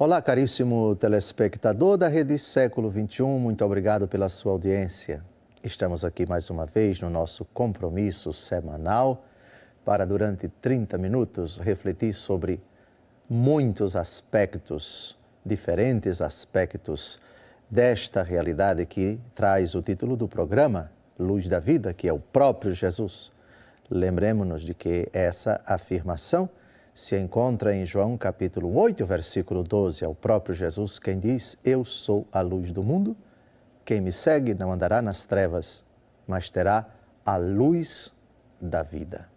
Olá, caríssimo telespectador da Rede Século XXI, muito obrigado pela sua audiência. Estamos aqui mais uma vez no nosso compromisso semanal para, durante 30 minutos, refletir sobre muitos aspectos, diferentes aspectos desta realidade que traz o título do programa, Luz da Vida, que é o próprio Jesus. Lembremos-nos de que essa afirmação se encontra em João capítulo 8, versículo 12, é o próprio Jesus quem diz: Eu sou a luz do mundo. Quem me segue não andará nas trevas, mas terá a luz da vida.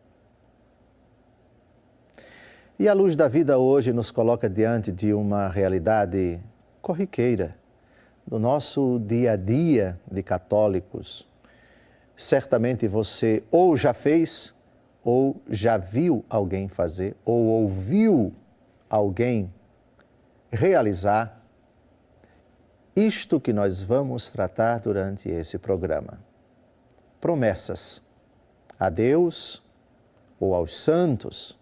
E a luz da vida hoje nos coloca diante de uma realidade corriqueira do nosso dia a dia de católicos. Certamente você ou já fez ou já viu alguém fazer, ou ouviu alguém realizar isto que nós vamos tratar durante esse programa. Promessas a Deus ou aos santos.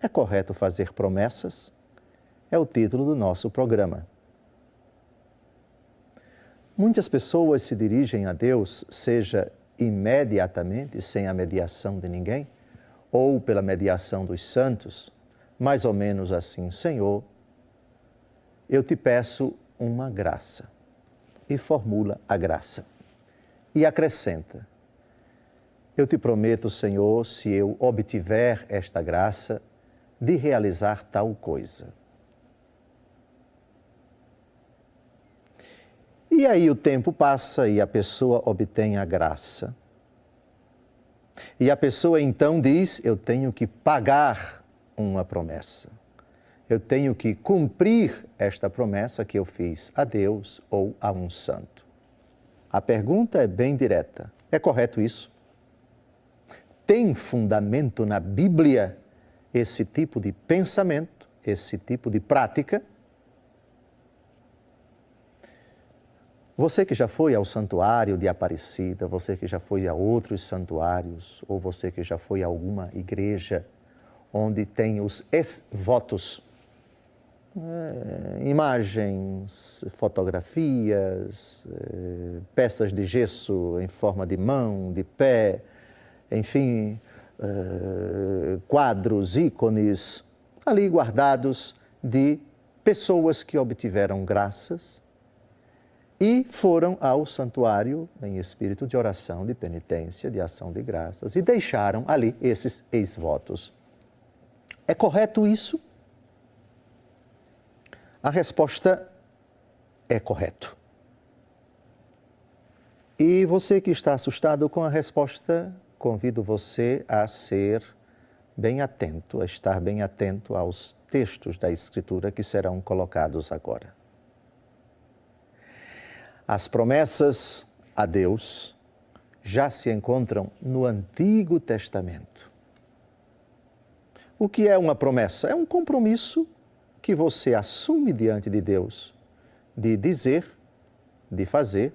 É correto fazer promessas? É o título do nosso programa. Muitas pessoas se dirigem a Deus, seja imediatamente, sem a mediação de ninguém, ou pela mediação dos santos, mais ou menos assim: Senhor, eu te peço uma graça. E formula a graça. E acrescenta: Eu te prometo, Senhor, se eu obtiver esta graça, de realizar tal coisa. E aí o tempo passa e a pessoa obtém a graça. E a pessoa então diz: Eu tenho que pagar uma promessa. Eu tenho que cumprir esta promessa que eu fiz a Deus ou a um santo. A pergunta é bem direta: é correto isso? Tem fundamento na Bíblia esse tipo de pensamento, esse tipo de prática? Você que já foi ao santuário de Aparecida, você que já foi a outros santuários, ou você que já foi a alguma igreja onde tem os ex-votos, é, imagens, fotografias, é, peças de gesso em forma de mão, de pé, enfim, é, quadros, ícones ali guardados de pessoas que obtiveram graças e foram ao santuário em espírito de oração, de penitência, de ação de graças e deixaram ali esses ex-votos. É correto isso? A resposta é correto. E você que está assustado com a resposta, convido você a ser bem atento, a estar bem atento aos textos da Escritura que serão colocados agora. As promessas a Deus já se encontram no Antigo Testamento. O que é uma promessa? É um compromisso que você assume diante de Deus de dizer, de fazer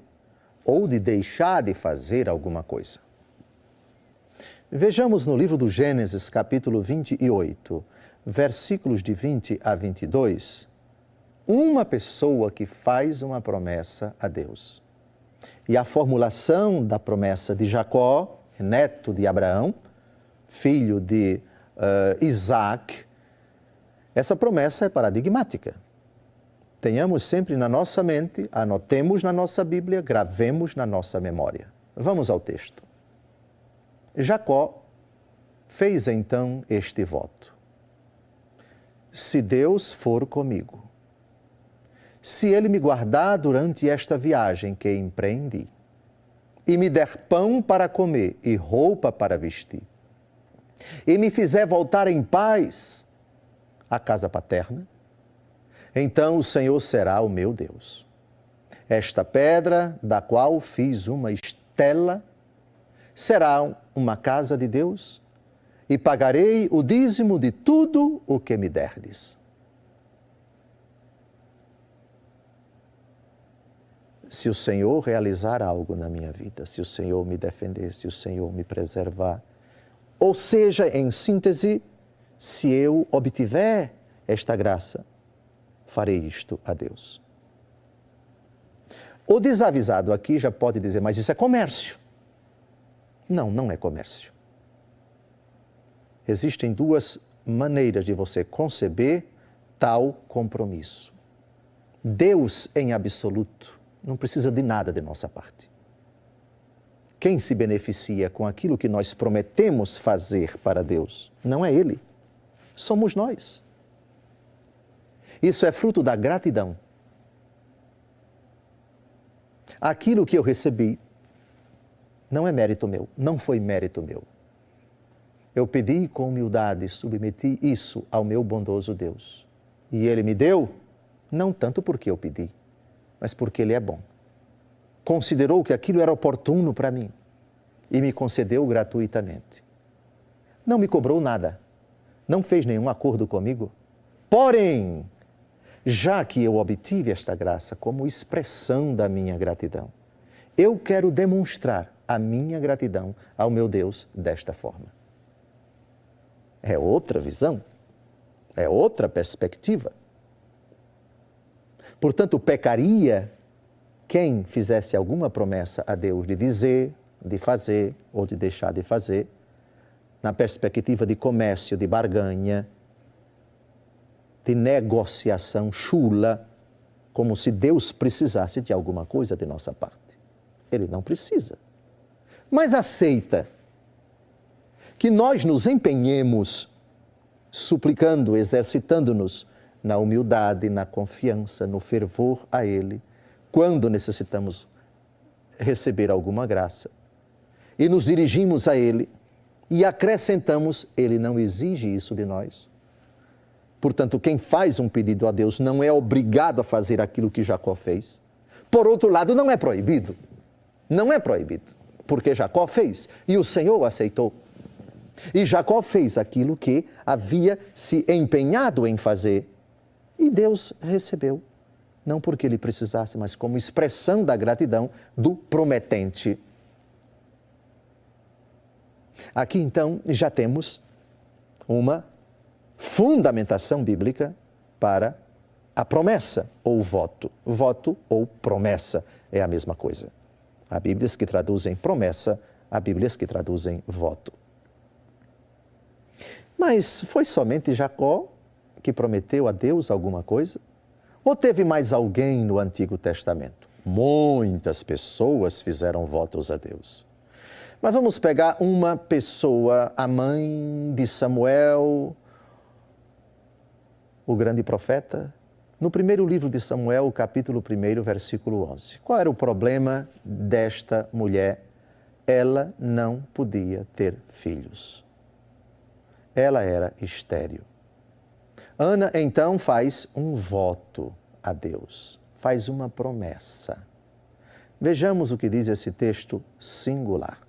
ou de deixar de fazer alguma coisa. Vejamos no livro do Gênesis, capítulo 28, versículos de 20 a 22, uma pessoa que faz uma promessa a Deus. E a formulação da promessa de Jacó, neto de Abraão, filho de uh, Isaac, essa promessa é paradigmática. Tenhamos sempre na nossa mente, anotemos na nossa Bíblia, gravemos na nossa memória. Vamos ao texto. Jacó fez então este voto: Se Deus for comigo, se ele me guardar durante esta viagem que empreendi, e me der pão para comer e roupa para vestir, e me fizer voltar em paz à casa paterna, então o Senhor será o meu Deus. Esta pedra, da qual fiz uma estela, será uma casa de Deus, e pagarei o dízimo de tudo o que me derdes. Se o Senhor realizar algo na minha vida, se o Senhor me defender, se o Senhor me preservar. Ou seja, em síntese, se eu obtiver esta graça, farei isto a Deus. O desavisado aqui já pode dizer, mas isso é comércio. Não, não é comércio. Existem duas maneiras de você conceber tal compromisso. Deus, em absoluto, não precisa de nada de nossa parte. Quem se beneficia com aquilo que nós prometemos fazer para Deus não é Ele, somos nós. Isso é fruto da gratidão. Aquilo que eu recebi não é mérito meu, não foi mérito meu. Eu pedi com humildade, submeti isso ao meu bondoso Deus. E Ele me deu, não tanto porque eu pedi, mas porque Ele é bom. Considerou que aquilo era oportuno para mim e me concedeu gratuitamente. Não me cobrou nada, não fez nenhum acordo comigo. Porém, já que eu obtive esta graça como expressão da minha gratidão, eu quero demonstrar a minha gratidão ao meu Deus desta forma. É outra visão, é outra perspectiva. Portanto, pecaria quem fizesse alguma promessa a Deus de dizer, de fazer ou de deixar de fazer, na perspectiva de comércio, de barganha, de negociação chula, como se Deus precisasse de alguma coisa de nossa parte. Ele não precisa. Mas aceita que nós nos empenhemos suplicando, exercitando-nos na humildade, na confiança, no fervor a Ele, quando necessitamos receber alguma graça. E nos dirigimos a Ele e acrescentamos, Ele não exige isso de nós. Portanto, quem faz um pedido a Deus não é obrigado a fazer aquilo que Jacó fez. Por outro lado, não é proibido. Não é proibido, porque Jacó fez e o Senhor aceitou. E Jacó fez aquilo que havia se empenhado em fazer e Deus recebeu. Não porque ele precisasse, mas como expressão da gratidão do prometente. Aqui então já temos uma fundamentação bíblica para a promessa ou voto. Voto ou promessa é a mesma coisa. Há Bíblias que traduzem promessa, há Bíblias que traduzem voto. Mas foi somente Jacó que prometeu a Deus alguma coisa? Ou teve mais alguém no Antigo Testamento? Muitas pessoas fizeram votos a Deus. Mas vamos pegar uma pessoa, a mãe de Samuel, o grande profeta, no primeiro livro de Samuel, capítulo 1, versículo 11. Qual era o problema desta mulher? Ela não podia ter filhos. Ela era estéril. Ana então faz um voto a Deus, faz uma promessa. Vejamos o que diz esse texto singular.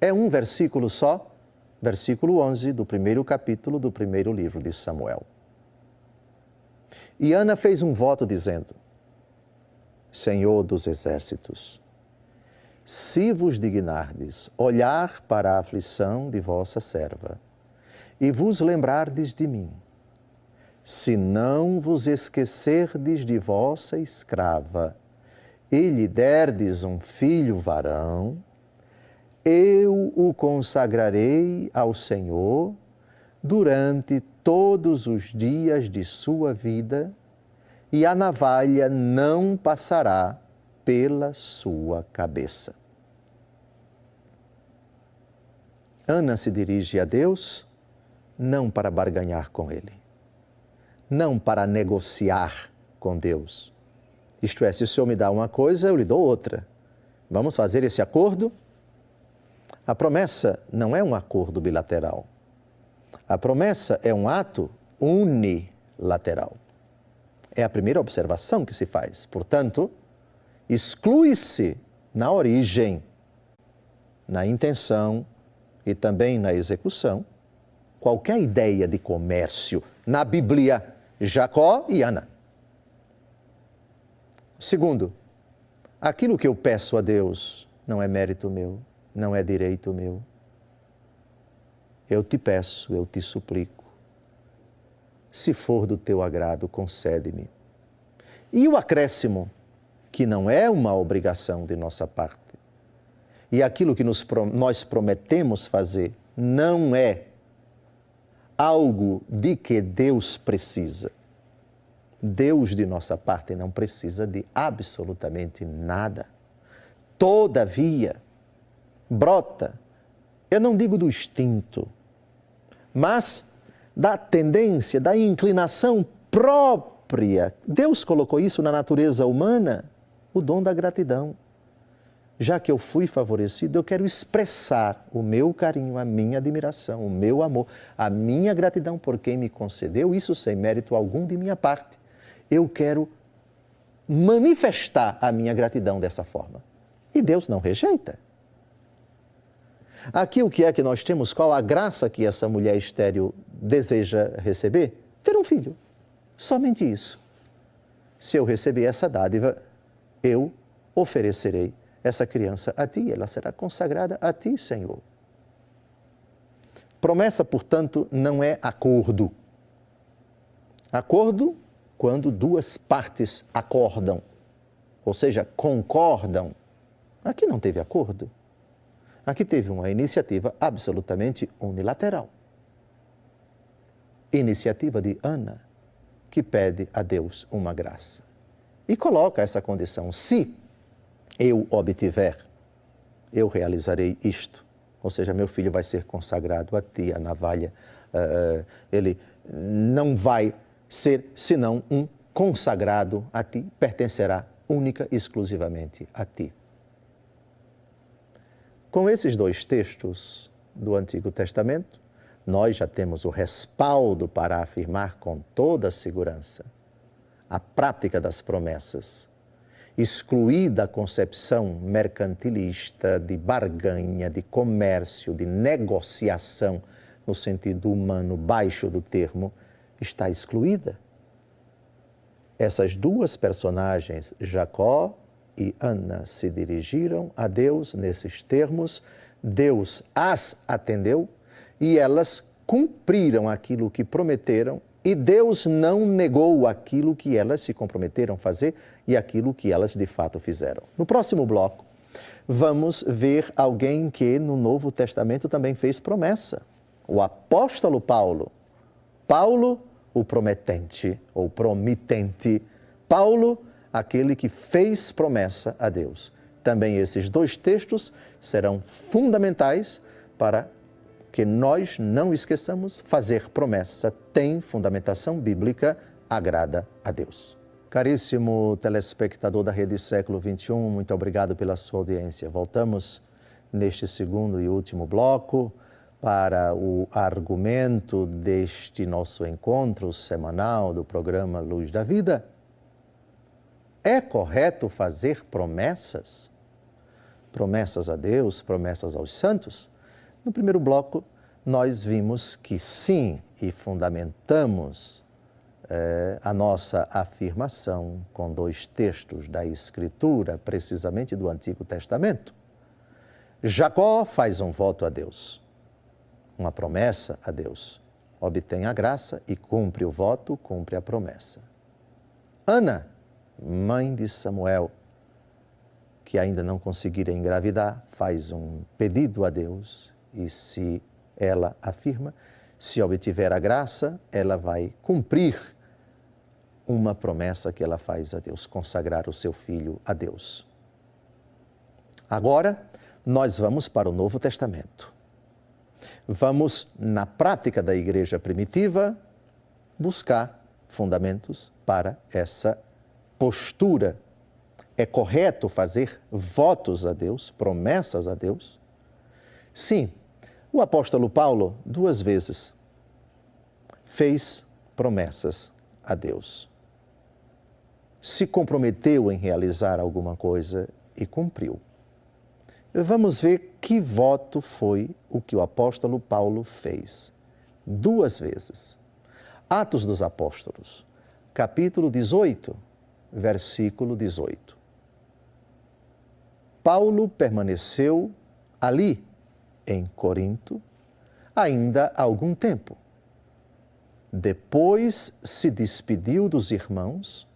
É um versículo só, versículo 11 do primeiro capítulo do primeiro livro de Samuel. E Ana fez um voto dizendo: Senhor dos exércitos, se vos dignardes olhar para a aflição de vossa serva e vos lembrardes de mim, se não vos esquecerdes de vossa escrava e lhe derdes um filho varão, eu o consagrarei ao Senhor durante todos os dias de sua vida, e a navalha não passará pela sua cabeça. Ana se dirige a Deus não para barganhar com Ele, não para negociar com Deus. Isto é, se o Senhor me dá uma coisa, eu lhe dou outra. Vamos fazer esse acordo? A promessa não é um acordo bilateral. A promessa é um ato unilateral. É a primeira observação que se faz. Portanto, exclui-se na origem, na intenção e também na execução qualquer ideia de comércio na Bíblia, Jacó e Ana. Segundo, aquilo que eu peço a Deus não é mérito meu, não é direito meu, eu te peço, eu te suplico, se for do teu agrado, concede-me E o acréscimo, que não é uma obrigação de nossa parte. E aquilo que nos, nós prometemos fazer não é algo de que Deus precisa. Deus, de nossa parte, não precisa de absolutamente nada. Todavia, brota, eu não digo do instinto, mas da tendência, da inclinação própria. Deus colocou isso na natureza humana, o dom da gratidão já que eu fui favorecido, eu quero expressar o meu carinho, a minha admiração, o meu amor, a minha gratidão por quem me concedeu isso sem mérito algum de minha parte. Eu quero manifestar a minha gratidão dessa forma. E Deus não rejeita. Aqui o que é que nós temos? Qual a graça que essa mulher estéril deseja receber? Ter um filho. Somente isso. Se eu receber essa dádiva, eu oferecerei essa criança a ti, ela será consagrada a ti, Senhor. Promessa, portanto, não é acordo. Acordo quando duas partes acordam, ou seja, concordam. Aqui não teve acordo. Aqui teve uma iniciativa absolutamente unilateral. Iniciativa de Ana, que pede a Deus uma graça. E coloca essa condição: se eu obtiver, eu realizarei isto. Ou seja, meu filho vai ser consagrado a ti, a navalha. Uh, ele não vai ser senão um consagrado a ti, pertencerá única e exclusivamente a ti. Com esses dois textos do Antigo Testamento, nós já temos o respaldo para afirmar com toda segurança a prática das promessas excluída a concepção mercantilista de barganha, de comércio, de negociação, no sentido humano baixo do termo, está excluída. Essas duas personagens, Jacó e Ana, se dirigiram a Deus nesses termos, Deus as atendeu e elas cumpriram aquilo que prometeram e Deus não negou aquilo que elas se comprometeram a fazer e aquilo que elas de fato fizeram. No próximo bloco, vamos ver alguém que no Novo Testamento também fez promessa. O apóstolo Paulo. Paulo, o prometente ou promitente. Paulo, aquele que fez promessa a Deus. Também esses dois textos serão fundamentais para que nós não esqueçamos, fazer promessa tem fundamentação bíblica, agrada a Deus. Caríssimo telespectador da Rede Século XXI, muito obrigado pela sua audiência. Voltamos neste segundo e último bloco para o argumento deste nosso encontro semanal do programa Luz da Vida. É correto fazer promessas? Promessas a Deus, promessas aos santos? No primeiro bloco, nós vimos que sim, e fundamentamos é, a nossa afirmação com dois textos da Escritura, precisamente do Antigo Testamento. Jacó faz um voto a Deus, uma promessa a Deus. Obtém a graça e cumpre o voto, cumpre a promessa. Ana, mãe de Samuel, que ainda não conseguira engravidar, faz um pedido a Deus e se ela afirma, se obtiver a graça, ela vai cumprir uma promessa que ela faz a Deus, consagrar o seu filho a Deus. Agora, nós vamos para o Novo Testamento. Vamos, na prática da igreja primitiva, buscar fundamentos para essa postura. É correto fazer votos a Deus, promessas a Deus? Sim, o apóstolo Paulo, duas vezes, fez promessas a Deus. Se comprometeu em realizar alguma coisa e cumpriu. Vamos ver que voto foi o que o apóstolo Paulo fez. Duas vezes. Atos dos Apóstolos, capítulo 18, versículo 18. Paulo permaneceu ali em Corinto ainda há algum tempo. Depois se despediu dos irmãos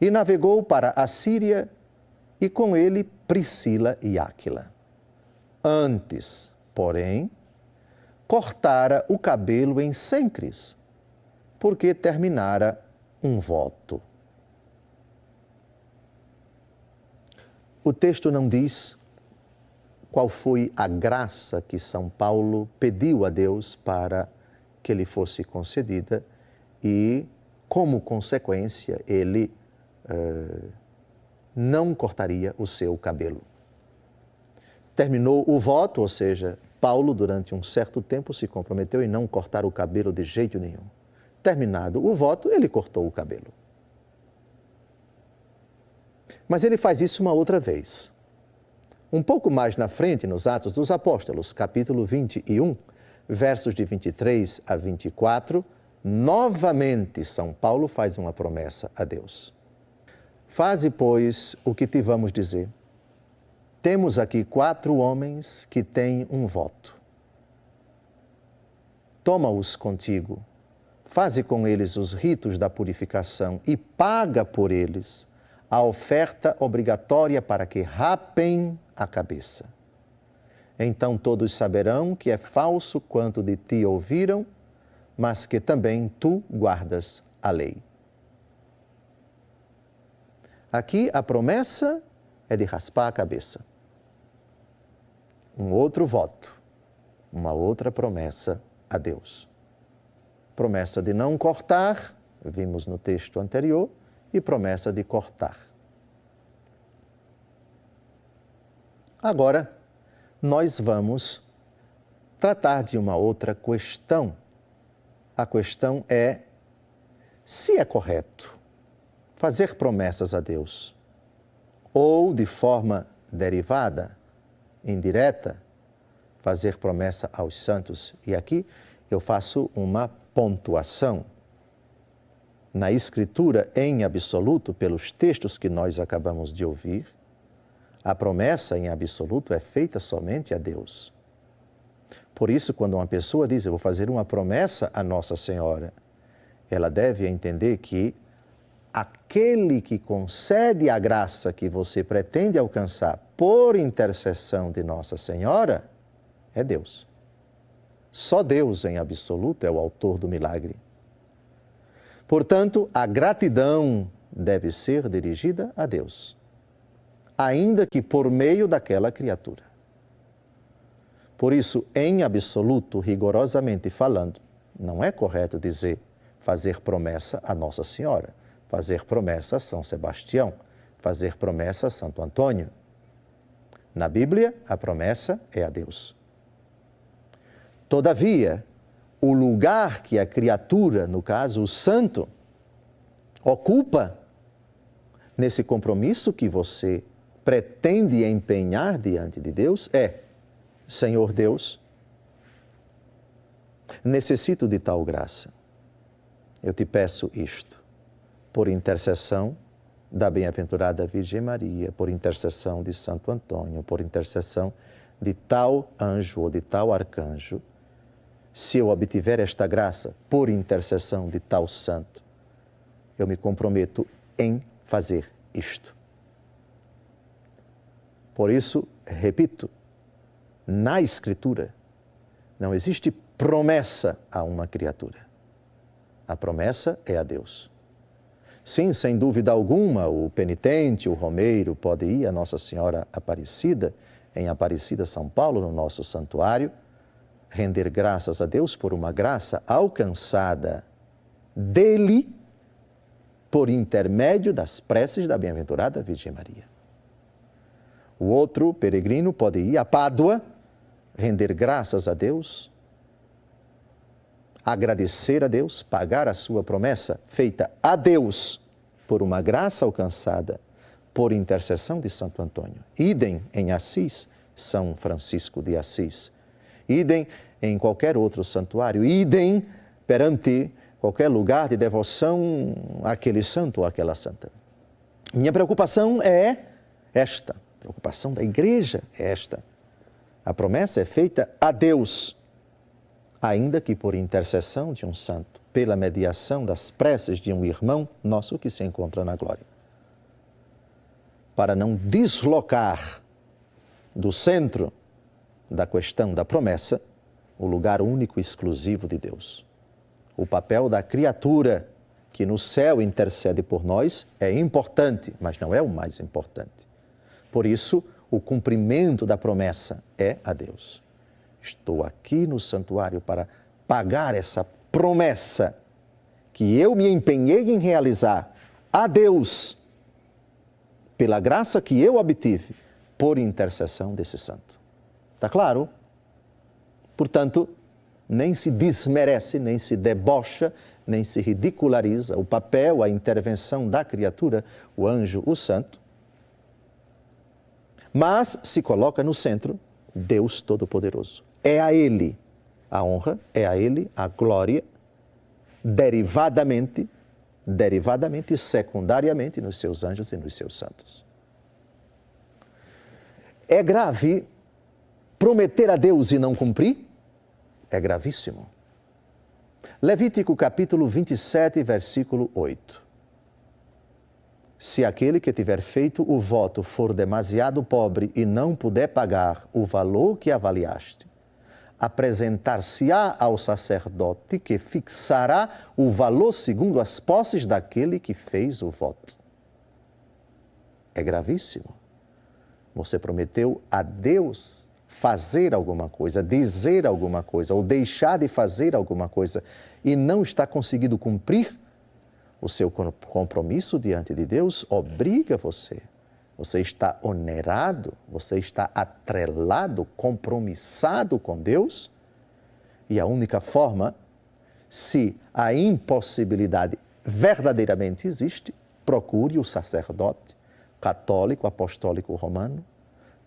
e navegou para a Síria e com ele Priscila e Áquila. Antes, porém, cortara o cabelo em Sencris, porque terminara um voto. O texto não diz qual foi a graça que São Paulo pediu a Deus para que lhe fosse concedida e, como consequência, ele uh, não cortaria o seu cabelo. Terminou o voto, ou seja, Paulo, durante um certo tempo, se comprometeu em não cortar o cabelo de jeito nenhum. Terminado o voto, ele cortou o cabelo. Mas ele faz isso uma outra vez. Um pouco mais na frente, nos Atos dos Apóstolos, capítulo 21, versos de 23 a 24, novamente São Paulo faz uma promessa a Deus. Faze, pois, o que te vamos dizer. Temos aqui quatro homens que têm um voto. Toma-os contigo, faze com eles os ritos da purificação e paga por eles a oferta obrigatória para que rapem a cabeça. Então todos saberão que é falso quanto de ti ouviram, mas que também tu guardas a lei. Aqui a promessa é de raspar a cabeça. Um outro voto, uma outra promessa a Deus. Promessa de não cortar, vimos no texto anterior, e promessa de cortar. Agora, nós vamos tratar de uma outra questão. A questão é se é correto fazer promessas a Deus ou de forma derivada, indireta, fazer promessa aos santos. E aqui eu faço uma pontuação. Na Escritura, em absoluto, pelos textos que nós acabamos de ouvir, a promessa em absoluto é feita somente a Deus. Por isso, quando uma pessoa diz, eu vou fazer uma promessa a Nossa Senhora, ela deve entender que aquele que concede a graça que você pretende alcançar por intercessão de Nossa Senhora é Deus. Só Deus em absoluto é o autor do milagre. Portanto, a gratidão deve ser dirigida a Deus, ainda que por meio daquela criatura. Por isso, em absoluto, rigorosamente falando, não é correto dizer fazer promessa a Nossa Senhora fazer promessa a São Sebastião, fazer promessa a Santo Antônio. Na Bíblia, a promessa é a Deus. Todavia, o lugar que a criatura, no caso o santo, ocupa nesse compromisso que você pretende empenhar diante de Deus é: Senhor Deus, necessito de tal graça. Eu te peço isto por intercessão da bem-aventurada Virgem Maria, por intercessão de Santo Antônio, por intercessão de tal anjo ou de tal arcanjo, se eu obtiver esta graça por intercessão de tal santo, eu me comprometo em fazer isto. Por isso, repito, na Escritura não existe promessa a uma criatura. A promessa é a Deus. Sim, sem dúvida alguma, o penitente, o romeiro, pode ir a Nossa Senhora Aparecida, em Aparecida, São Paulo, no nosso santuário, render graças a Deus por uma graça alcançada dele por intermédio das preces da bem-aventurada Virgem Maria. O outro peregrino pode ir a Pádua, render graças a Deus agradecer a Deus, pagar a sua promessa feita a Deus por uma graça alcançada por intercessão de Santo Antônio. Idem em Assis, São Francisco de Assis. Idem em qualquer outro santuário. Idem perante qualquer lugar de devoção àquele santo ou àquela santa. Minha preocupação é esta, preocupação da igreja é esta. A promessa é feita a Deus ainda que por intercessão de um santo, pela mediação das preces de um irmão nosso que se encontra na glória. para não deslocar do centro da questão da promessa o lugar único e exclusivo de Deus. O papel da criatura que no céu intercede por nós é importante, mas não é o mais importante. Por isso, o cumprimento da promessa é a Deus. Estou aqui no santuário para pagar essa promessa que eu me empenhei em realizar a Deus, pela graça que eu obtive, por intercessão desse santo. Está claro? Portanto, nem se desmerece, nem se debocha, nem se ridiculariza o papel, a intervenção da criatura, o anjo, o santo, mas se coloca no centro Deus Todo-Poderoso. É a Ele a honra, é a Ele a glória, derivadamente, derivadamente e secundariamente nos seus anjos e nos seus santos. É grave prometer a Deus e não cumprir? É gravíssimo. Levítico capítulo 27, versículo 8. Se aquele que tiver feito o voto for demasiado pobre e não puder pagar o valor que avaliaste, apresentar-se-á ao sacerdote que fixará o valor segundo as posses daquele que fez o voto. É gravíssimo. Você prometeu a Deus fazer alguma coisa, dizer alguma coisa ou deixar de fazer alguma coisa e não está conseguindo cumprir o seu compromisso diante de Deus, obriga você. Você está onerado, você está atrelado, compromissado com Deus. E a única forma, se a impossibilidade verdadeiramente existe, procure o sacerdote católico, apostólico romano,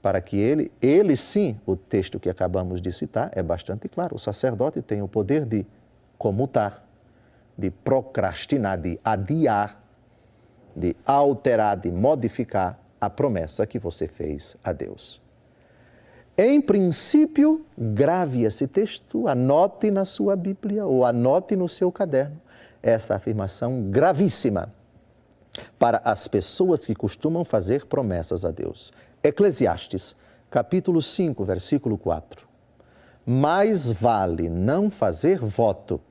para que ele, ele sim, o texto que acabamos de citar é bastante claro. O sacerdote tem o poder de comutar, de procrastinar, de adiar, de alterar, de modificar a promessa que você fez a Deus. Em princípio, grave esse texto, anote na sua Bíblia ou anote no seu caderno essa afirmação gravíssima para as pessoas que costumam fazer promessas a Deus. Eclesiastes, capítulo 5, versículo 4. Mais vale não fazer voto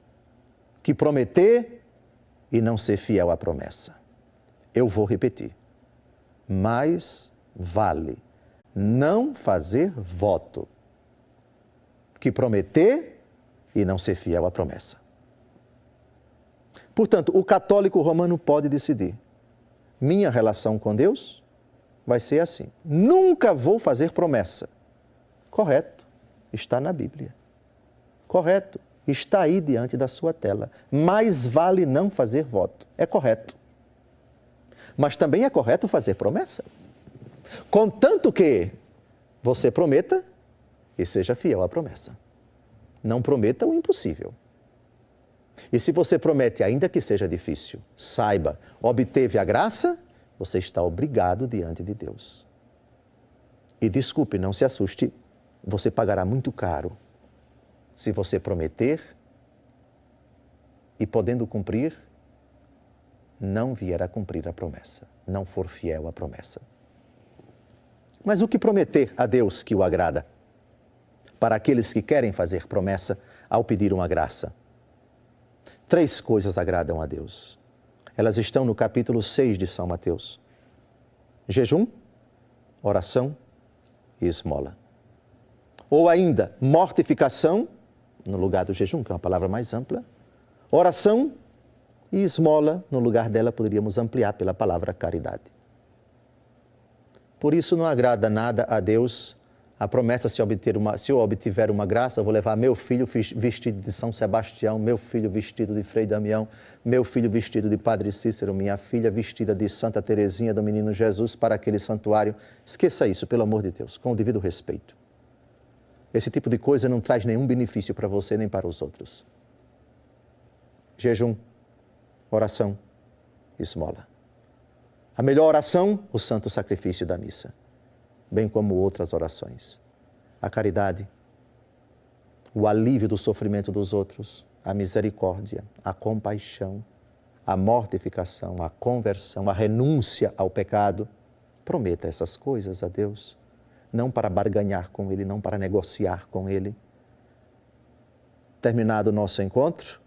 que prometer e não ser fiel à promessa. Eu vou repetir. Mais vale não fazer voto que prometer e não ser fiel à promessa. Portanto, o católico romano pode decidir: minha relação com Deus vai ser assim. Nunca vou fazer promessa. Correto, está na Bíblia. Correto, está aí diante da sua tela. Mais vale não fazer voto. É correto. Mas também é correto fazer promessa. Contanto que você prometa e seja fiel à promessa. Não prometa o impossível. E se você promete, ainda que seja difícil, saiba, obteve a graça, você está obrigado diante de Deus. E desculpe, não se assuste, você pagará muito caro se você prometer e podendo cumprir, não vier a cumprir a promessa, não for fiel à promessa. Mas o que prometer a Deus que o agrada? Para aqueles que querem fazer promessa ao pedir uma graça. Três coisas agradam a Deus. Elas estão no capítulo 6 de São Mateus: jejum, oração e esmola. Ou ainda, mortificação, no lugar do jejum, que é uma palavra mais ampla, oração e esmola, no lugar dela poderíamos ampliar pela palavra caridade. Por isso não agrada nada a Deus a promessa se, obter uma, se eu obtiver uma graça, vou levar meu filho vestido de São Sebastião, meu filho vestido de Frei Damião, meu filho vestido de Padre Cícero, minha filha vestida de Santa Teresinha do Menino Jesus para aquele santuário. Esqueça isso, pelo amor de Deus, com o devido respeito. Esse tipo de coisa não traz nenhum benefício para você nem para os outros. Jejum, oração, esmola. A melhor oração, o santo sacrifício da missa, bem como outras orações. A caridade, o alívio do sofrimento dos outros, a misericórdia, a compaixão, a mortificação, a conversão, a renúncia ao pecado, Prometa essas coisas a Deus, não para barganhar com Ele, não para negociar com Ele. Terminado o nosso encontro,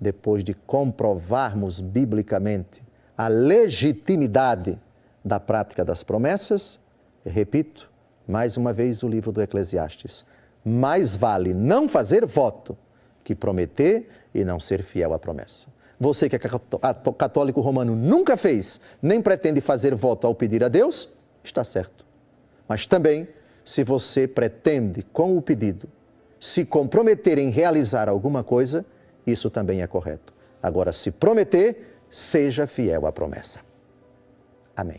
depois de comprovarmos biblicamente a legitimidade da prática das promessas, repito mais uma vez o livro do Eclesiastes: mais vale não fazer voto que prometer e não ser fiel à promessa. Você que é católico romano nunca fez, nem pretende fazer voto ao pedir a Deus, está certo. Mas também, se você pretende, com o pedido, se comprometer em realizar alguma coisa, isso também é correto. Agora, se prometer, seja fiel à promessa. Amém.